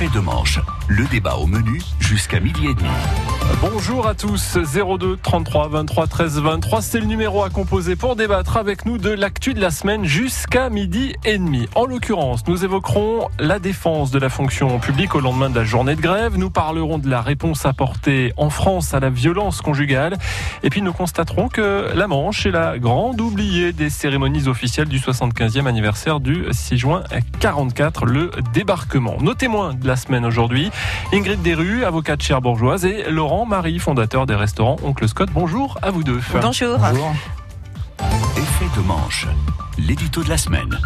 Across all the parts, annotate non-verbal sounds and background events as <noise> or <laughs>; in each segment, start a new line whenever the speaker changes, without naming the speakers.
Effet de manche, le débat au menu jusqu'à midi et demi.
Bonjour à tous, 02 33 23 13 23, c'est le numéro à composer pour débattre avec nous de l'actu de la semaine jusqu'à midi et demi. En l'occurrence, nous évoquerons la défense de la fonction publique au lendemain de la journée de grève, nous parlerons de la réponse apportée en France à la violence conjugale, et puis nous constaterons que la Manche est la grande oubliée des cérémonies officielles du 75e anniversaire du 6 juin 44, le débarquement. Nos témoins de la semaine aujourd'hui, Ingrid Desrues, avocate cherbourgeoise, et Laurent Marie, fondateur des restaurants Oncle Scott. Bonjour à vous deux.
Bonjour.
Effet de manche, l'édito de la semaine.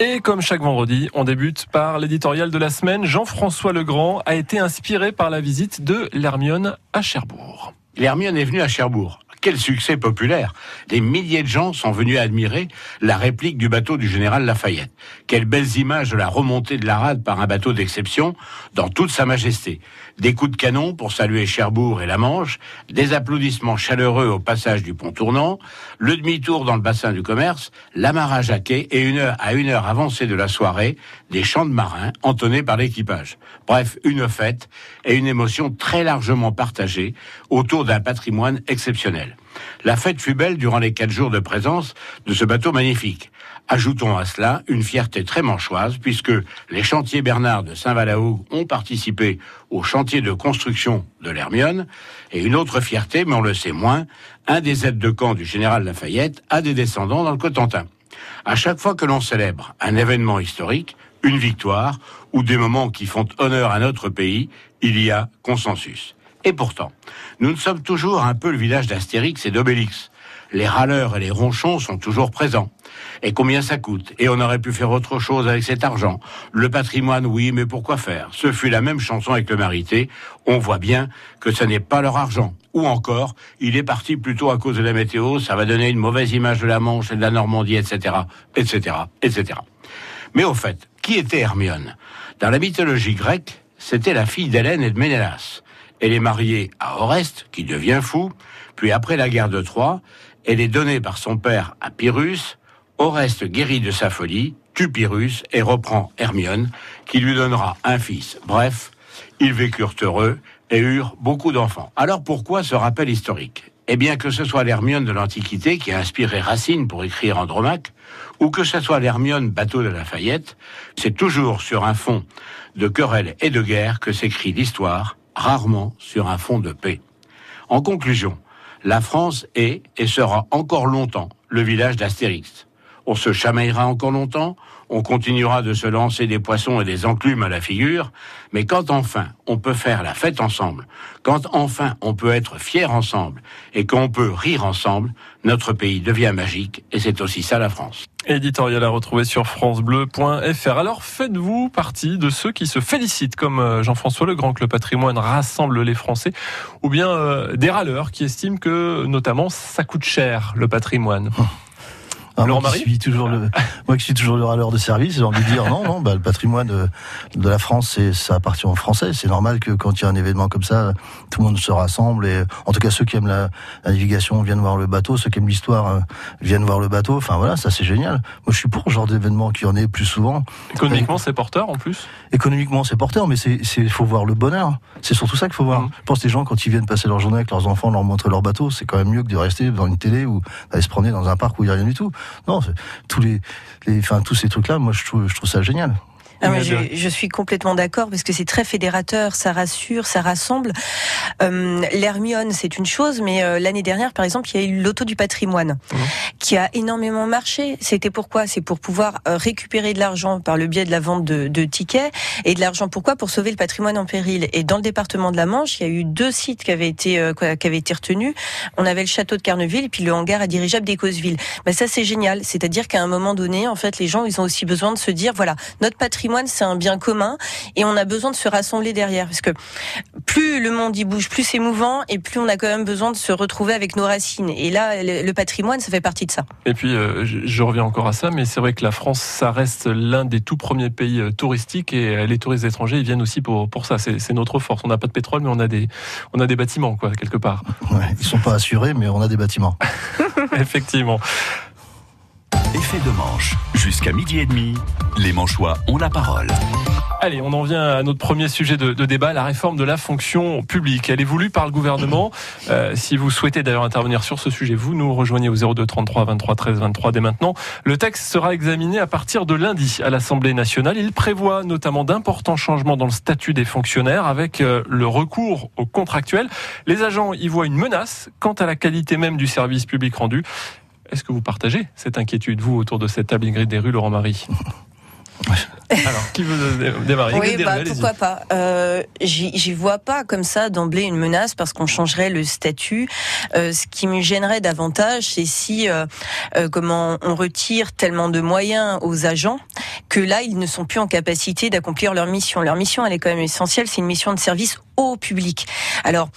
Et comme chaque vendredi, on débute par l'éditorial de la semaine. Jean-François Legrand a été inspiré par la visite de l'Hermione à Cherbourg.
L'Hermione est venue à Cherbourg. Quel succès populaire Des milliers de gens sont venus admirer la réplique du bateau du général Lafayette. Quelles belles images de la remontée de la rade par un bateau d'exception dans toute sa majesté. Des coups de canon pour saluer Cherbourg et la Manche, des applaudissements chaleureux au passage du pont tournant, le demi-tour dans le bassin du commerce, l'amarrage à quai et une heure à une heure avancée de la soirée, des chants de marins entonnés par l'équipage. Bref, une fête et une émotion très largement partagée autour d'un patrimoine exceptionnel. La fête fut belle durant les quatre jours de présence de ce bateau magnifique. Ajoutons à cela une fierté très manchoise, puisque les chantiers Bernard de Saint-Valaud ont participé au chantier de construction de l'Hermione, et une autre fierté, mais on le sait moins, un des aides de camp du général Lafayette a des descendants dans le Cotentin. À chaque fois que l'on célèbre un événement historique, une victoire ou des moments qui font honneur à notre pays, il y a consensus. Et pourtant, nous ne sommes toujours un peu le village d'Astérix et d'Obélix. Les râleurs et les ronchons sont toujours présents. Et combien ça coûte? Et on aurait pu faire autre chose avec cet argent. Le patrimoine, oui, mais pourquoi faire? Ce fut la même chanson avec le Marité. On voit bien que ce n'est pas leur argent. Ou encore, il est parti plutôt à cause de la météo, ça va donner une mauvaise image de la Manche et de la Normandie, etc., etc., etc. Mais au fait, qui était Hermione? Dans la mythologie grecque, c'était la fille d'Hélène et de Ménélas. Elle est mariée à Oreste, qui devient fou, puis après la guerre de Troie, elle est donnée par son père à Pyrrhus. Oreste guérit de sa folie, tue Pyrrhus et reprend Hermione, qui lui donnera un fils. Bref, ils vécurent heureux et eurent beaucoup d'enfants. Alors pourquoi ce rappel historique? Eh bien que ce soit l'Hermione de l'Antiquité qui a inspiré Racine pour écrire Andromaque, ou que ce soit l'Hermione bateau de Lafayette, c'est toujours sur un fond de querelles et de guerre que s'écrit l'histoire, rarement sur un fond de paix. En conclusion, la France est et sera encore longtemps le village d'Astérix. On se chamaillera encore longtemps, on continuera de se lancer des poissons et des enclumes à la figure, mais quand enfin on peut faire la fête ensemble, quand enfin on peut être fier ensemble et qu'on peut rire ensemble, notre pays devient magique et c'est aussi ça la France.
Éditorial à retrouver sur francebleu.fr. Alors faites-vous partie de ceux qui se félicitent comme euh, Jean-François Legrand que le patrimoine rassemble les Français ou bien euh, des râleurs qui estiment que notamment ça coûte cher le patrimoine
ah, moi, qui suis toujours le, <laughs> moi qui suis toujours le râleur de service, j'ai envie de dire non, non, bah, le patrimoine de, de la France, ça appartient aux Français. C'est normal que quand il y a un événement comme ça, tout le monde se rassemble et, en tout cas, ceux qui aiment la, la navigation viennent voir le bateau, ceux qui aiment l'histoire euh, viennent voir le bateau. Enfin voilà, ça c'est génial. Moi, je suis pour ce genre d'événement qui en est plus souvent.
Économiquement, c'est porteur en plus?
Économiquement, c'est porteur, mais c'est, faut voir le bonheur. C'est surtout ça qu'il faut voir. Mmh. Je pense que les gens, quand ils viennent passer leur journée avec leurs enfants, leur montrer leur bateau, c'est quand même mieux que de rester devant une télé ou d'aller se promener dans un parc où il y a rien du tout. Non, tous les, les enfin tous ces trucs là moi je trouve je trouve ça génial
ah, je, je, suis complètement d'accord parce que c'est très fédérateur, ça rassure, ça rassemble. Euh, L'Hermione, c'est une chose, mais euh, l'année dernière, par exemple, il y a eu l'auto du patrimoine mmh. qui a énormément marché. C'était pourquoi? C'est pour pouvoir euh, récupérer de l'argent par le biais de la vente de, de, tickets et de l'argent pourquoi? Pour sauver le patrimoine en péril. Et dans le département de la Manche, il y a eu deux sites qui avaient été euh, qui avaient été retenus. On avait le château de Carneville et puis le hangar à dirigeable d'Écosville. Ben ça, c'est génial. C'est-à-dire qu'à un moment donné, en fait, les gens, ils ont aussi besoin de se dire, voilà, notre patrimoine c'est un bien commun et on a besoin de se rassembler derrière parce que plus le monde y bouge, plus c'est mouvant et plus on a quand même besoin de se retrouver avec nos racines. Et là, le, patrimoine, ça fait partie de ça.
Et puis, euh, je, reviens encore à ça, mais c'est vrai que la France, ça reste l'un des tout premiers pays euh, touristiques et euh, les touristes étrangers, ils viennent aussi pour, pour ça. C'est notre force. On n'a pas de pétrole, mais on a des, on a des bâtiments, quoi, quelque part.
Ouais, ils sont pas assurés, mais on a des bâtiments. <laughs>
Effectivement.
Effet de manche. Jusqu'à midi et demi, les Manchois ont la parole.
Allez, on en vient à notre premier sujet de, débat, la réforme de la fonction publique. Elle est voulue par le gouvernement. Euh, si vous souhaitez d'ailleurs intervenir sur ce sujet, vous nous rejoignez au 02 33 23 13 23 dès maintenant. Le texte sera examiné à partir de lundi à l'Assemblée nationale. Il prévoit notamment d'importants changements dans le statut des fonctionnaires avec euh, le recours aux contractuels. Les agents y voient une menace quant à la qualité même du service public rendu. Est-ce que vous partagez cette inquiétude, vous, autour de cette table Ingrid des rues, Laurent Marie <laughs> alors, qui veut démarrer
Oui, bah, pourquoi pas. Euh, J'y vois pas comme ça d'emblée une menace parce qu'on changerait le statut. Euh, ce qui me gênerait davantage, c'est si euh, euh, comment on retire tellement de moyens aux agents que là, ils ne sont plus en capacité d'accomplir leur mission. Leur mission, elle est quand même essentielle. C'est une mission de service au public. Alors,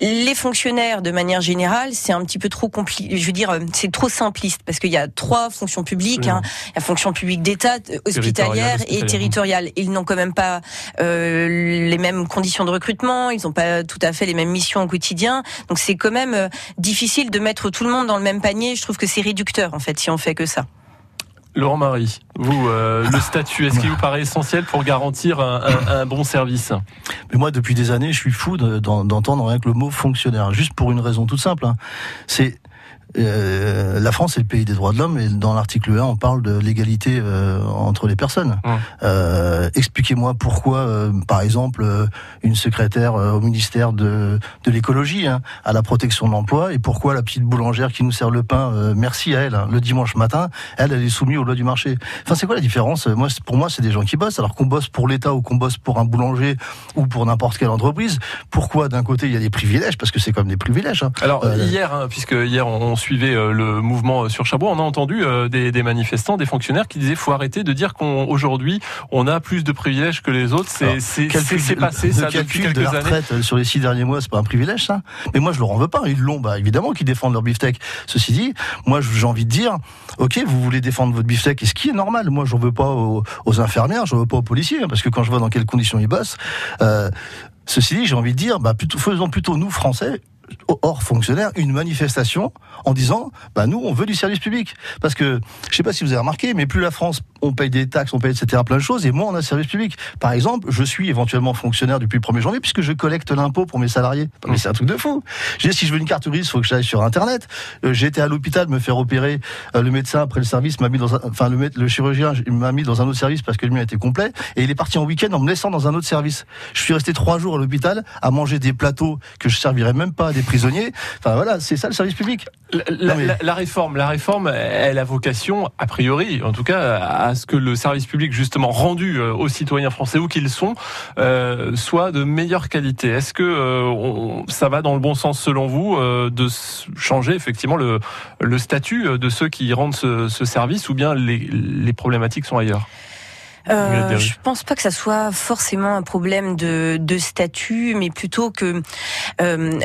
les fonctionnaires, de manière générale, c'est un petit peu trop compliqué. Je veux dire, c'est trop simpliste parce qu'il y a trois fonctions publiques. Hein. La fonction publique d'État, hospitalière et territoriale. Ils n'ont quand même pas euh, les mêmes conditions de recrutement. Ils n'ont pas tout à fait les mêmes missions au quotidien. Donc, c'est quand même euh, difficile de mettre tout le monde dans le même panier. Je trouve que c'est réducteur, en fait, si on fait que ça.
Laurent Marie, vous, euh, le statut, est-ce qu'il vous paraît essentiel pour garantir un, bon service?
Mais moi, depuis des années, je suis fou d'entendre rien que le mot fonctionnaire, juste pour une raison toute simple. Hein. C'est euh, la France est le pays des droits de l'homme et dans l'article 1 on parle de l'égalité euh, entre les personnes. Euh, expliquez-moi pourquoi, euh, par exemple, une secrétaire au ministère de, de l'écologie hein, à la protection de l'emploi et pourquoi la petite boulangère qui nous sert le pain, merci à elle, hein, le dimanche matin, elle, elle est soumise aux lois du marché. Enfin, c'est quoi la différence? Moi, pour moi, c'est des gens qui bossent. Alors qu'on bosse pour l'État ou qu'on bosse pour un boulanger ou pour n'importe quelle entreprise, pourquoi d'un côté il y a des privilèges? Parce que c'est comme des privilèges. Hein.
Alors hier, puisque hier on euh, le mouvement sur Chabot, on a entendu euh, des, manifestants, des fonctionnaires qui disaient faut arrêter de dire qu'aujourd'hui on, a plus de privilèges que les autres. C'est passé ça depuis quelques de la retraite
années. Sur les six derniers mois, c'est pas un privilège ça. Mais moi je leur en veux pas. Ils l'ont, bah évidemment qu'ils défendent leur beefsteak. Ceci dit, moi j'ai envie de dire, ok, vous voulez défendre votre beefsteak, et ce qui est normal. Moi j'en veux pas aux, infirmières, j'en veux pas aux policiers, hein, parce que quand je vois dans quelles conditions ils bossent. Euh, Ceci dit, j'ai envie de dire, bah, plutôt, faisons plutôt nous, Français, hors fonctionnaire une manifestation en disant bah nous on veut du service public. Parce que je sais pas si vous avez remarqué mais plus la France on paye des taxes on paye etc plein de choses et moins on a service public. Par exemple je suis éventuellement fonctionnaire depuis le 1er janvier puisque je collecte l'impôt pour mes salariés. Mais c'est un truc de fou. Si je veux une carte il faut que j'aille sur internet. Euh, j'ai été à l'hôpital me faire opérer. Euh, le médecin après le service m'a mis dans enfin le, le chirurgien m'a mis dans un autre service parce que le mien était complet et il est parti en week-end en me laissant dans un autre service. Je suis resté trois jours à l'hôpital à manger des plateaux que je servirais même pas des prisonniers. Enfin voilà, c'est ça le service public.
La, réforme, la réforme, elle a vocation, a priori, en tout cas, à ce que le service public justement rendu euh, aux citoyens français où qu'ils sont euh, soit de meilleure qualité. Est-ce que euh, ça va dans le bon sens selon vous de changer effectivement le, le statut de ceux qui rendent ce, ce service ou bien les, les problématiques sont ailleurs?
Euh, je pense pas que ça soit forcément un problème de, de statut, mais plutôt que euh,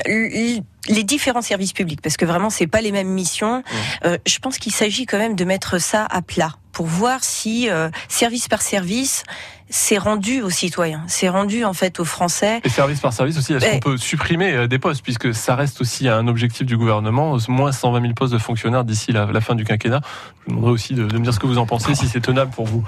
les différents services publics, parce que vraiment c'est pas les mêmes missions. Euh, je pense qu'il s'agit quand même de mettre ça à plat pour voir si euh, service par service c'est rendu aux citoyens, c'est rendu en fait aux Français.
Et service par service aussi, est-ce qu'on peut supprimer euh, des postes puisque ça reste aussi un objectif du gouvernement, moins 120 000 postes de fonctionnaires d'ici la, la, fin du quinquennat? Je vous demanderai aussi de, de me dire ce que vous en pensez, si c'est tenable pour vous.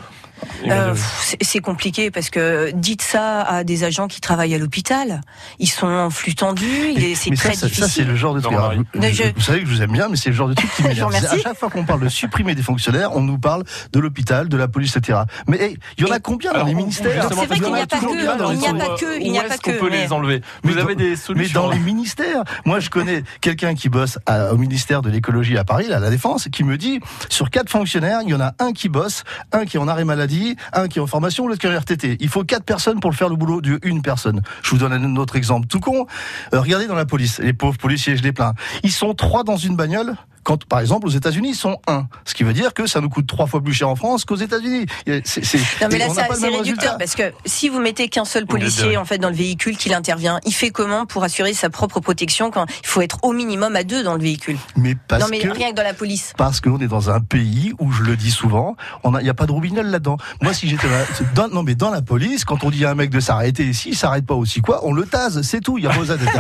Euh, c'est compliqué parce que dites ça à des agents qui travaillent à l'hôpital, ils sont en flux tendu, c'est très
ça,
difficile.
Ça c'est le genre de truc. Vous, savez que je vous aime bien, mais c'est le genre de truc qui <laughs> m'énerve. à chaque fois qu'on parle de supprimer des fonctionnaires, on nous parle de l'hôpital, de la police, etc. Mais il y en a combien dans les ministères
C'est vrai qu'il n'y a pas que, il n'y a pas que, il n'y a pas que.
peut les enlever Vous avez des solutions
Mais dans les ministères, moi je connais quelqu'un qui bosse au ministère de l'écologie à Paris, à la Défense, qui me dit sur quatre fonctionnaires, il y en a un qui bosse, un qui est en arrêt maladie, un qui est en formation, l'autre qui est en RTT. Il faut quatre personnes pour le faire le boulot d'une personne. Je vous donne un autre exemple tout con. Euh, regardez dans la police, les pauvres policiers, je les plains. Ils sont trois dans une bagnole quand, par exemple, aux États-Unis, ils sont un. Ce qui veut dire que ça nous coûte trois fois plus cher en France qu'aux États-unis.
Non, mais là, c'est réducteur parce que si vous mettez qu'un seul policier en fait dans le véhicule qui intervient, il fait comment pour assurer sa propre protection quand il faut être au minimum à deux dans le véhicule?
Mais parce
non, mais rien que dans la police.
Parce qu'on est dans un pays où, je le dis souvent, il n'y a, pas de roubinol là-dedans. Moi, si j'étais dans, non, mais dans la police, quand on dit à un mec de s'arrêter, ici, il s'arrête pas aussi quoi, on le tase, c'est tout. Il y a besoin d'être.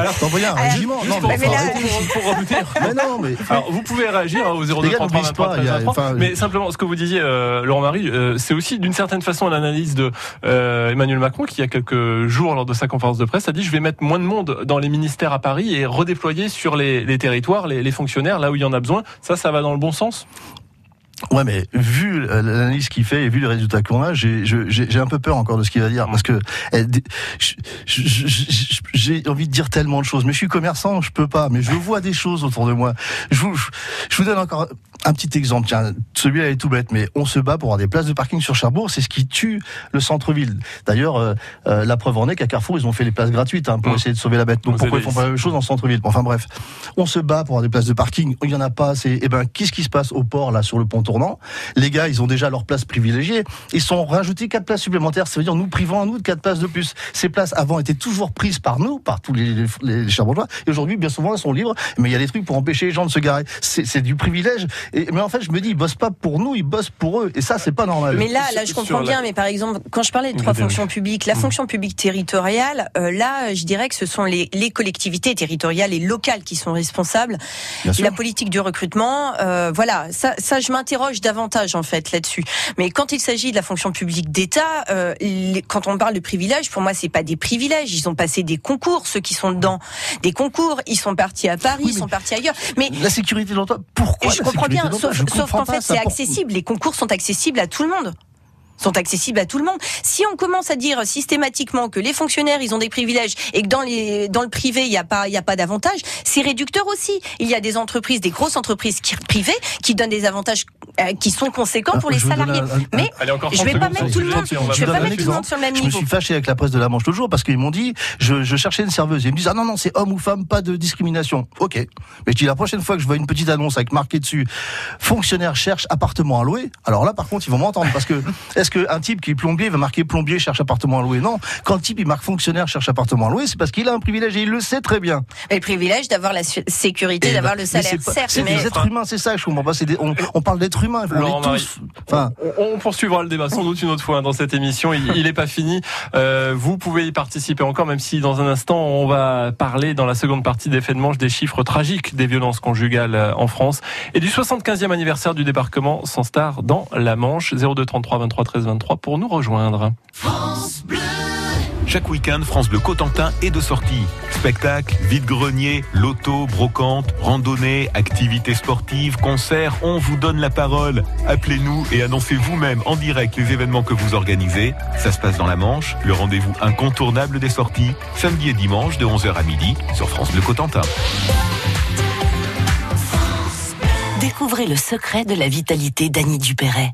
Un régiment.
Non, mais, là, pour,
mais non, mais
alors, vous pouvez réagir hein, au 0233 Mais simplement, ce que vous disiez, euh, Laurent Marie, euh, c'est aussi d'une certaine façon l'analyse de euh, Emmanuel Macron qui, il y a quelques jours, lors de sa conférence de presse, a dit je vais mettre moins de monde dans les ministères à Paris et redéployer sur les, territoires les, les fonctionnaires là où il y en a besoin. Ça, ça va dans le bon sens?
Ouais, mais vu l'analyse qu'il fait et vu les résultats qu'on a, j'ai un peu peur encore de ce qu'il va dire parce que eh, j'ai envie de dire tellement de choses. Mais je suis commerçant, je peux pas. Mais je vois des choses autour de moi. Je vous, je vous donne encore un petit exemple. Tiens, celui-là est tout bête, mais on se bat pour avoir des places de parking sur Cherbourg. C'est ce qui tue le centre-ville. D'ailleurs, euh, euh, la preuve en est qu'à Carrefour, ils ont fait les places gratuites hein, pour mmh. essayer de sauver la bête. Donc pourquoi ils font pas la même chose dans le centre-ville? Enfin bref, on se bat pour avoir des places de parking. Il y en a pas assez. Eh ben, qu'est-ce qui se passe au port là sur le pont tournant? Les gars, ils ont déjà leurs places privilégiées. Ils sont rajoutés quatre places supplémentaires. Ça veut dire nous privant à nous de quatre places de plus. Ces places avant étaient toujours prises par nous, par tous les, les, les Et aujourd'hui, bien souvent, elles sont libres. Mais il y a des trucs pour empêcher les gens de se garer. C'est du privilège. Et, mais en fait, je me dis, ils bossent pas pour nous, ils bossent pour eux. Et ça, c'est pas normal.
Mais là, là, je comprends bien. Mais par exemple, quand je parlais de trois fonctions publiques, la mm. fonction publique territoriale, euh, là, je dirais que ce sont les, les, collectivités territoriales et locales qui sont responsables. La politique du recrutement, euh, voilà, ça, ça, je m'interroge davantage en fait là-dessus. Mais quand il s'agit de la fonction publique d'État, euh, quand on parle de privilèges, pour moi, c'est pas des privilèges. Ils ont passé des concours, ceux qui sont dedans, des concours. Ils sont partis à Paris, ils sont partis ailleurs. Mais
la sécurité de l'emploi, pourquoi
Je comprends bien. Sauf qu'en fait, c'est accessible. Les concours sont accessibles à tout le monde sont accessibles à tout le monde. Si on commence à dire systématiquement que les fonctionnaires ils ont des privilèges et que dans les dans le privé il n'y a pas il y a pas d'avantages, c'est réducteur aussi. Il y a des entreprises, des grosses entreprises privées qui donnent des avantages euh, qui sont conséquents pour les salariés. Mais je vais pas mettre tout le monde, je vais pas mettre tout le monde sur le même niveau.
Je me suis fâché avec la presse de la Manche toujours parce qu'ils m'ont dit je, je, cherchais une serveuse. Ils me disent ah non non c'est homme ou femme pas de discrimination. Ok. Mais je dis la prochaine fois que je vois une petite annonce avec marqué dessus fonctionnaire cherche appartement à louer. Alors là par contre ils vont m'entendre parce que <laughs> est-ce qu'un type qui est plombier va marquer plombier cherche appartement à louer Non. Quand le type il marque fonctionnaire cherche appartement à louer, c'est parce qu'il a un privilège et il le sait très bien.
Et le privilège d'avoir la sécurité, eh d'avoir ben, le salaire.
C'est des êtres humains, c'est ça. Je comprends pas. on, on, parle d'êtres humains. On, tous,
enfin... on, poursuivra le débat sans doute une autre fois hein, dans cette émission. Il n'est pas fini. Euh, vous pouvez y participer encore, même si dans un instant on va parler dans la seconde partie des faits de manche des chiffres tragiques des violences conjugales euh, en France et du 75e anniversaire du débarquement sans star dans la Manche. 02 33 23 13 23 pour nous rejoindre. France
Bleu. Chaque week-end, France Bleu Cotentin est de sortie. Spectacles, vide-grenier, loto, brocante, randonnée, activités sportives, concerts, on vous donne la parole. Appelez-nous et annoncez vous-même en direct les événements que vous organisez. Ça se passe dans la Manche, le rendez-vous incontournable des sorties, samedi et dimanche de 11h à midi sur France Bleu Cotentin.
Découvrez le secret de la vitalité d'Annie Dupéret.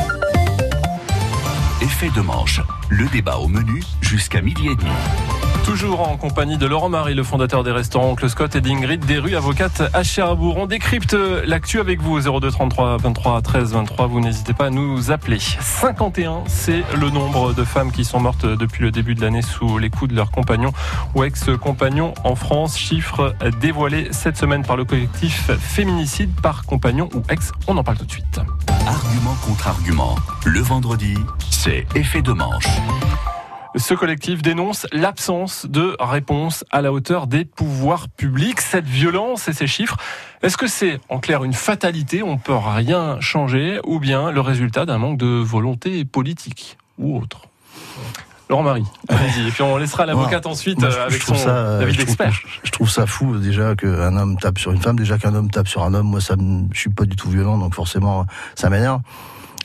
Effet de manche. Le débat au menu jusqu'à midi et demi.
Toujours en compagnie de Laurent Marie, le fondateur des restaurants Oncle Scott et d'Ingrid Desrues, avocate à Cherbourg. On décrypte l'actu avec vous au 02 33 23 13 23. Vous n'hésitez pas à nous appeler. 51, c'est le nombre de femmes qui sont mortes depuis le début de l'année sous les coups de leurs compagnons ou ex-compagnons en France. Chiffre dévoilé cette semaine par le collectif Féminicide par compagnon ou ex. On en parle tout de suite.
Argument contre argument. Le vendredi, c'est effet de manche.
Ce collectif dénonce l'absence de réponse à la hauteur des pouvoirs publics. Cette violence et ces chiffres, est-ce que c'est en clair une fatalité, on ne peut rien changer, ou bien le résultat d'un manque de volonté politique ou autre? Laurent Marie, allez-y. Et puis on laissera l'avocate ensuite euh, avec son avis d'expert.
Je, trouve ça fou déjà qu'un homme tape sur une femme, déjà qu'un homme tape sur un homme. Moi, ça, je suis pas du tout violent, donc forcément, ça m'énerve.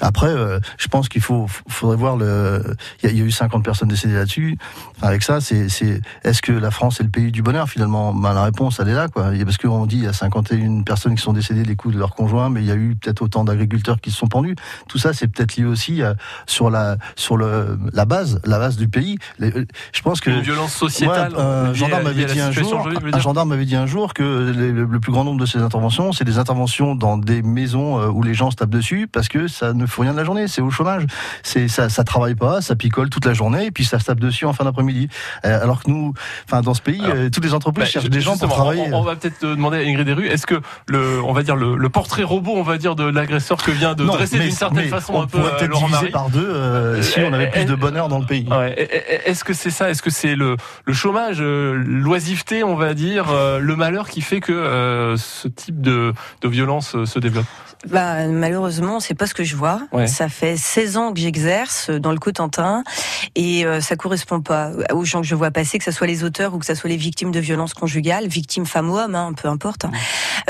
Après, euh, je pense qu'il faut, faudrait voir le. Il y, a eu 50 personnes décédées là-dessus. Avec ça, c'est, c'est, est-ce que la France est le pays du bonheur finalement? Ben, la réponse, elle est là, quoi. Parce qu'on dit il y a 51 personnes qui sont décédées des coups de leur conjoint, mais il y a eu peut-être autant d'agriculteurs qui se sont pendus. Tout ça, c'est peut-être lié aussi euh, sur la sur le la base, la base du pays.
je pense que une violence sociétale.
un gendarme m'avait dit un jour, un gendarme m'avait dit un jour que le, plus grand nombre de ces interventions, c'est des interventions dans des maisons euh, où les gens se tapent dessus parce que ça ne ne font rien de la journée, c'est au chômage. C'est ça, ça travaille pas, ça picole toute la journée et puis ça se tape dessus en fin d'après-midi. Euh, alors que nous, enfin dans ce pays, euh, toutes les entreprises
Bah,
cherchent des gens pour travailler.
On, on va peut-être demander à Ingrid Deru, est-ce que le, on va dire le, le portrait robot, on va dire de l'agresseur que vient de
Non,
dresser d'une certaine
mais
façon
on
un peu
pourrait
euh,
peut-être
Laurent
diviser
Marie
par deux euh, si on avait
Euh,
plus de
euh,
bonheur dans le pays.
Ouais. Est-ce que c'est ça? Est-ce que c'est le, le chômage, euh, l'oisiveté, on va dire, euh, le malheur qui fait que euh, ce type de, de violence euh, se développe?
Bah, malheureusement, c'est pas ce que je vois. Ça fait 16 ans que j'exerce dans le Cotentin et euh, ça correspond pas aux gens que je vois passer, que ce soit les auteurs ou que ce soit les victimes de violences conjugales, victimes femmes ou hommes, hein, peu importe. hein.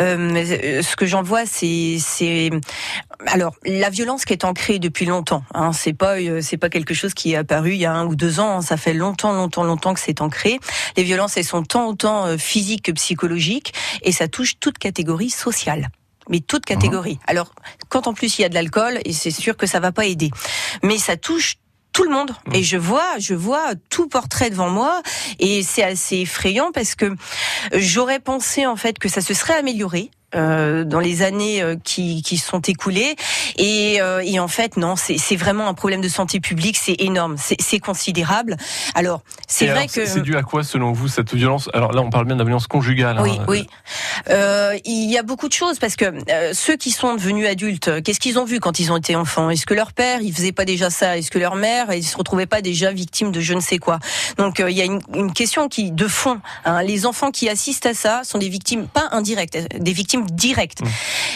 Euh, euh, ce que j'en vois, c'est, alors la violence qui est ancrée depuis longtemps. Hein, c'est pas, euh, c'est pas quelque chose qui est apparu il y a un ou deux ans. ça fait longtemps, longtemps, longtemps que c'est ancré. Les violences, elles sont tant autant euh, physiques que psychologiques et ça touche toute catégorie sociale mais toute catégorie. Alors, quand en plus il y a de l'alcool, et c'est sûr que ça va pas aider, mais ça touche tout le monde. Et je vois, je vois tout portrait devant moi, et c'est assez effrayant parce que j'aurais pensé en fait que ça se serait amélioré. Euh, dans les années euh, qui, qui sont écoulées et, euh, et en fait non c'est vraiment un problème de santé publique c'est énorme c'est considérable alors c'est vrai
alors,
que
c'est dû à quoi selon vous cette violence? Alors là, on parle bien de la violence conjugale.
oui,
hein.
oui. Euh, il y a beaucoup de choses parce que euh, ceux qui sont devenus adultes, qu'est-ce qu'ils ont vu quand ils ont été enfants? Est-ce que leur père, il faisait pas déjà ça? Est-ce que leur mère, ils se retrouvaient pas déjà victimes de je ne sais quoi? Donc euh, il y a une, une question qui de fond. hein. les enfants qui assistent à ça sont des victimes pas indirectes, des victimes directes.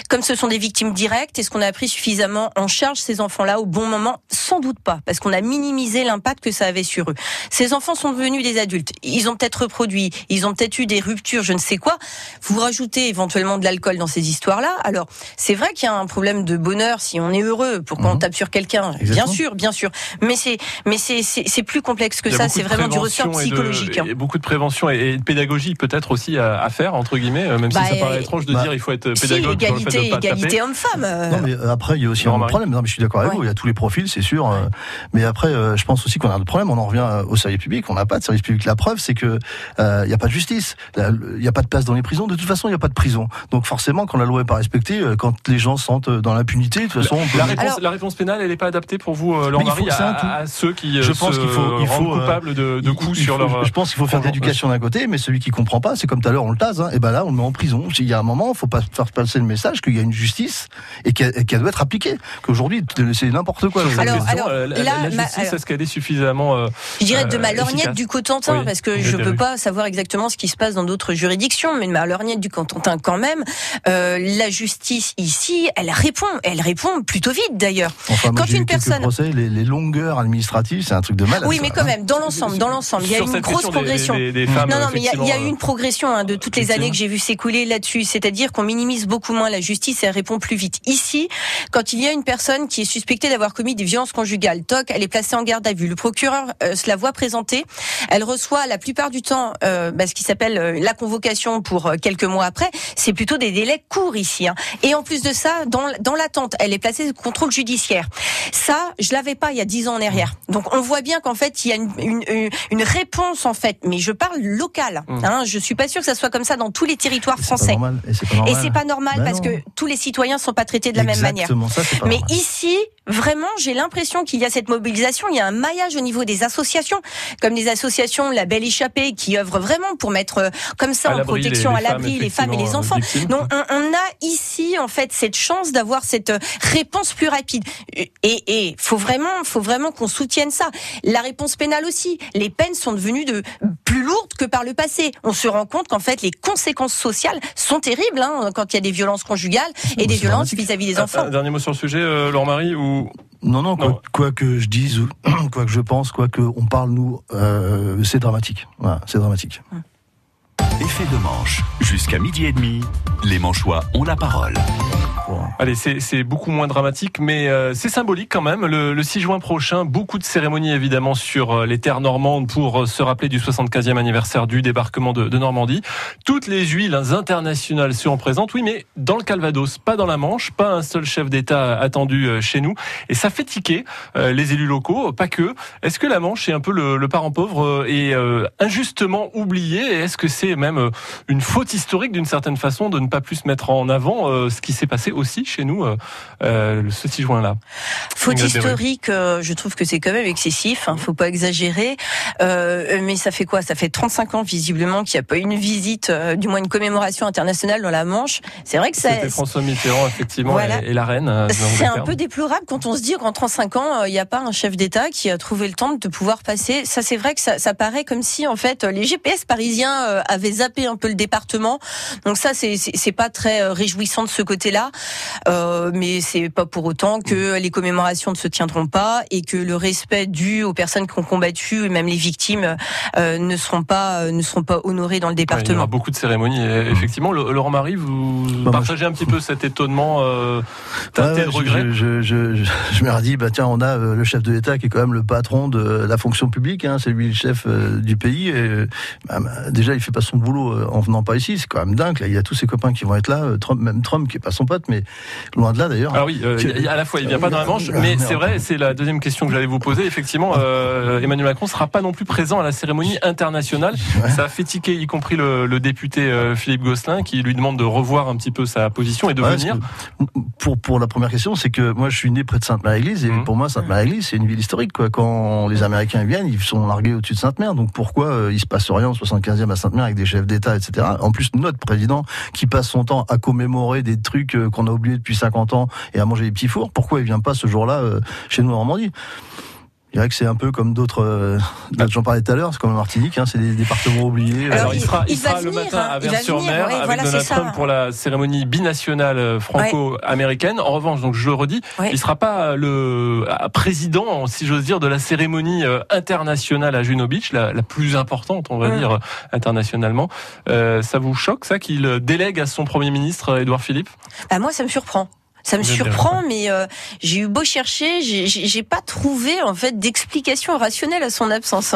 Comme ce sont des victimes directes, est-ce qu'on a pris suffisamment en charge ces enfants-là au bon moment? Sans doute pas, parce qu'on a minimisé l'impact que ça avait sur eux. Ces enfants sont devenus des adultes. Ils ont peut-être reproduit, ils ont peut-être eu des ruptures, je ne sais quoi. Vous rajoutez éventuellement de l'alcool dans ces histoires-là. Alors, c'est vrai qu'il y a un problème de bonheur si on est heureux pour qu'on
Mhm.
tape sur quelqu'un. Bien sûr, bien sûr. Mais c'est, mais c'est, c'est, plus complexe que
Il y a
ça. C'est vraiment du ressort
de-
psychologique. hein.
et beaucoup de prévention et, et de pédagogie peut-être aussi à, à faire entre guillemets, euh, même
Bah,
si ça paraît étrange de
bah,
dire il faut être
Si,
pédagogue sur le fait de
égalité, égalité homme-femme. euh,
Non, mais euh, après, il y a aussi un
Marie.
problème. Non, mais je suis d'accord avec
Ouais.
vous. Il y a tous les profils, c'est sûr. euh, Mais après, euh, je pense aussi qu'on a un problème. On en revient euh, au service public. On n'a pas de service public. La preuve, c'est que euh, il n'y a pas de justice. La- Il n'y a pas de place dans les prisons. De toute façon, il n'y a pas de prison. Donc forcément, quand la loi n'est pas respectée, euh, quand les gens sentent euh, dans l'impunité, de toute façon, on peut
La réponse,
Alors-
la réponse pénale, elle n'est pas adaptée pour vous, euh, Laurent
Mais il faut
Marie, à, ceux qui euh,
Je pense
se
qu'il faut- il faut, euh,
coupables de, de coups
Il
sur
faut-
leur.
Je pense qu'il faut faire de l'éducation d'un côté, mais celui qui comprend pas, c'est comme tout à l'heure, on le tase. Hein, et ben là, on le met en prison. Il y a un moment, faut pas faire passer le message qu'il y a une justice et qu'elle doit être appliquée. Qu'aujourd'hui, c'est n'importe quoi.
Alors-
question,
alors,
la,
là,
la
ma-
justice, est-ce qu'elle est suffisamment euh,
Je dirais de
euh,
ma lorgnette du Cotentin,
Oui,
parce que je
êtes
peux pas savoir exactement ce qui se passe dans d'autres juridictions, mais de ma lorgnette du Cotentin quand même, euh, la justice ici, elle répond, elle répond plutôt vite d'ailleurs.
Enfin,
Quand une personne-
procès, les, les longueurs administratives, c'est un truc de mal.
Oui, mais quand même, dans l'ensemble, dans l'ensemble, il y a une grosse
des-
progression.
Des, des femmes,
Non, non, mais il y a- eu une progression hein, de toutes les années que j'ai vu s'écouler là-dessus. C'est-à-dire qu'on minimise beaucoup moins la justice et elle répond plus vite. Ici, quand il y a une personne qui est suspectée d'avoir commis des violences conjugales, toc, elle est placée en garde à vue. Le procureur euh, se la voit présenter. Elle reçoit la plupart du temps euh, bah, ce qui s'appelle euh, la convocation pour euh, quelques mois après. C'est plutôt des délais courts ici. hein. Et en plus de ça, dans, dans l'attente, elle est placée sous contrôle judiciaire. Ça, je l'avais pas il y a dix ans en arrière. Donc on voit bien qu'en fait, il y a une, une, une- réponse en fait, mais je parle local.
Mmh.
Hein, je suis pas sûre que ça soit comme ça dans tous les territoires
pas
français.
normal. Et c'est
Et c'est pas normal
Bah
parce
non.
que tous les citoyens sont pas traités de la même manière.
Ça, pas
Mais
normal.
ici, vraiment, j'ai l'impression qu'il y a cette mobilisation, il y a un maillage au niveau des associations, comme les associations La Belle Échappée, qui œuvrent vraiment pour mettre euh, comme ça
À
en
l'abri
protection
les-
à
les
l'abri
femmes,
les femmes et les enfants.
euh, victimes.
Donc on, on a ici en fait cette chance d'avoir cette euh, réponse plus rapide. Et et faut vraiment, faut vraiment qu'on soutienne ça. La réponse pénale aussi. Les peines sont devenues de plus lourdes que par le passé. On se rend compte qu'en fait les conséquences sociales sont terribles hein, quand il y a des violences conjugales et des
c'est
violences vis-à-vis des
Un-
enfants.
Un dernier mot sur le sujet, euh, Laurent Marie, ou
Non, non, quoi,
Non.
quoi que je dise, ou <clears throat> quoi que je pense, quoi que on parle nous, euh, c'est dramatique. Voilà, c'est dramatique.
Effet de manche. Jusqu'à midi et demi, les Manchois ont la parole.
Allez, c'est beaucoup moins dramatique, mais euh, c'est symbolique quand même. Le, le 6 juin prochain, beaucoup de cérémonies évidemment sur euh, les terres normandes pour euh, se rappeler du 75e anniversaire du débarquement de, de Normandie. Toutes les huiles internationales seront présentes, oui, mais dans le Calvados, pas dans la Manche, pas un seul chef d'État attendu euh, chez nous. Et ça fait tiquer euh, les élus locaux, pas que. Est-ce que la Manche est un peu le, le parent pauvre et euh, injustement oublié? Est-ce que c'est même une faute historique d'une certaine façon de ne pas plus mettre en avant ce qui s'est passé au aussi chez nous ce 6 juin-là.
Faute historique, je trouve que c'est quand même excessif. Hein, faut pas exagérer. mais ça fait quoi? Ça fait 35 ans visiblement qu'il n'y a pas eu une visite, du moins une commémoration internationale dans la Manche. C'est vrai que ça.
C'était François Mitterrand effectivement et, la reine.
C'est un peu déplorable quand on se dit qu'en 35 ans, il n'y a pas un chef d'État qui a trouvé le temps de pouvoir passer. Ça, c'est vrai que ça, ça, paraît comme si en fait les GPS parisiens euh, avaient zappé un peu le département. Donc ça, c'est pas très euh, réjouissant de ce côté-là. Euh, mais c'est pas pour autant que les commémorations ne se tiendront pas et que le respect dû aux personnes qui ont combattu et même les victimes euh, ne seront pas ne seront pas honorés dans le département. il y
aura beaucoup de cérémonies. Effectivement, Laurent Marie, vous bah, partagez un petit peu cet étonnement, euh, de regret.
Je, je, je, je, <laughs> me redis, bah tiens, on a le chef de l'État qui est quand même le patron de la fonction publique. Hein, c'est lui le chef du pays. Et, bah, bah, déjà, il fait pas son boulot en venant pas ici. C'est quand même dingue. Là, il y a tous ses copains qui vont être là. Trump, même Trump qui est pas son pote, mais loin de là d'ailleurs.
Alors oui, à la fois il vient pas dans la Manche, mais c'est vrai, c'est la deuxième question que j'allais vous poser. Effectivement, euh, Emmanuel Macron sera pas non plus présent à la cérémonie internationale. Ça a fait tiquer, y compris le, le député euh, Philippe Gosselin, qui lui demande de revoir un petit peu sa position et de venir.
Pour pour la première question, c'est que moi je suis né près de Sainte-Marie-Église et mmh. pour moi Sainte-Marie-Église c'est une ville historique. Quoi. Quand les Américains viennent, ils sont largués au-dessus de Sainte-Mère. Donc pourquoi euh, il se passe rien en 75e à Sainte-Mère avec des chefs d'État, etc. En plus notre président qui passe son temps à commémorer des trucs euh, qu'on a oubliés depuis 50 ans et à manger des petits fours, pourquoi il vient pas ce jour-là euh, chez nous en Normandie? Je dirais que c'est un peu comme d'autres, euh, j'en parlais tout à l'heure, c'est comme Martinique, hein, c'est des départements oubliés.
Alors, il, sera, il, sera le matin à Vers-sur-Mer avec Donald Trump pour la cérémonie binationale euh, franco-américaine. En revanche, donc je le redis, il sera pas le président, si j'ose dire, de la cérémonie euh, internationale à Juno Beach, la, la plus importante, on va dire, internationalement. Euh, ça vous choque, ça, qu'il délègue à son premier ministre, Édouard Philippe?
Bah, Moi, ça me surprend. Ça me surprend, mais euh, j'ai eu beau chercher, j'ai pas trouvé en fait d'explication rationnelle à son absence.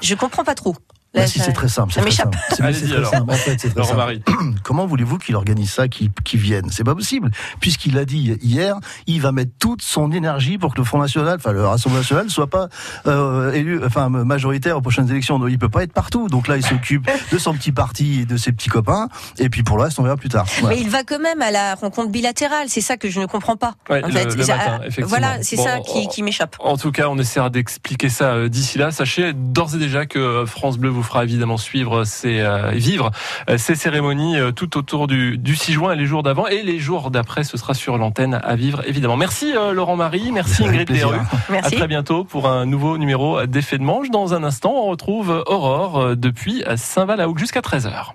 Je comprends pas trop.
Bah si, c'est très simple.
Ça m'échappe.
Allez-y alors. En fait, c'est très simple. <clears throat>
Comment voulez-vous qu'il organise ça, qu'il vienne? C'est pas possible. Puisqu'il a dit hier, il va mettre toute son énergie pour que le Front National, enfin le Rassemblement National, soit pas euh, élu, enfin majoritaire aux prochaines élections. Donc il peut pas être partout. Donc là, il s'occupe de son petit parti et de ses petits copains. Et puis pour le reste, on verra plus tard.
Mais il va quand même à la rencontre bilatérale. C'est ça que je ne comprends pas.
Ouais, en le, fait, matin,
voilà, c'est ça qui, qui m'échappe.
En tout cas, on essaiera d'expliquer ça euh, d'ici là. Sachez d'ores et déjà que France Bleu vous fera évidemment suivre ces, euh, vivre euh, ces cérémonies euh, tout autour du, du 6 juin et les jours d'avant et les jours d'après, ce sera sur l'antenne à vivre évidemment. Merci Laurent Marie, merci Ingrid Desrues. À très bientôt pour un nouveau numéro d'effet de manche. Dans un instant, on retrouve Aurore depuis Saint-Val jusqu'à 13h.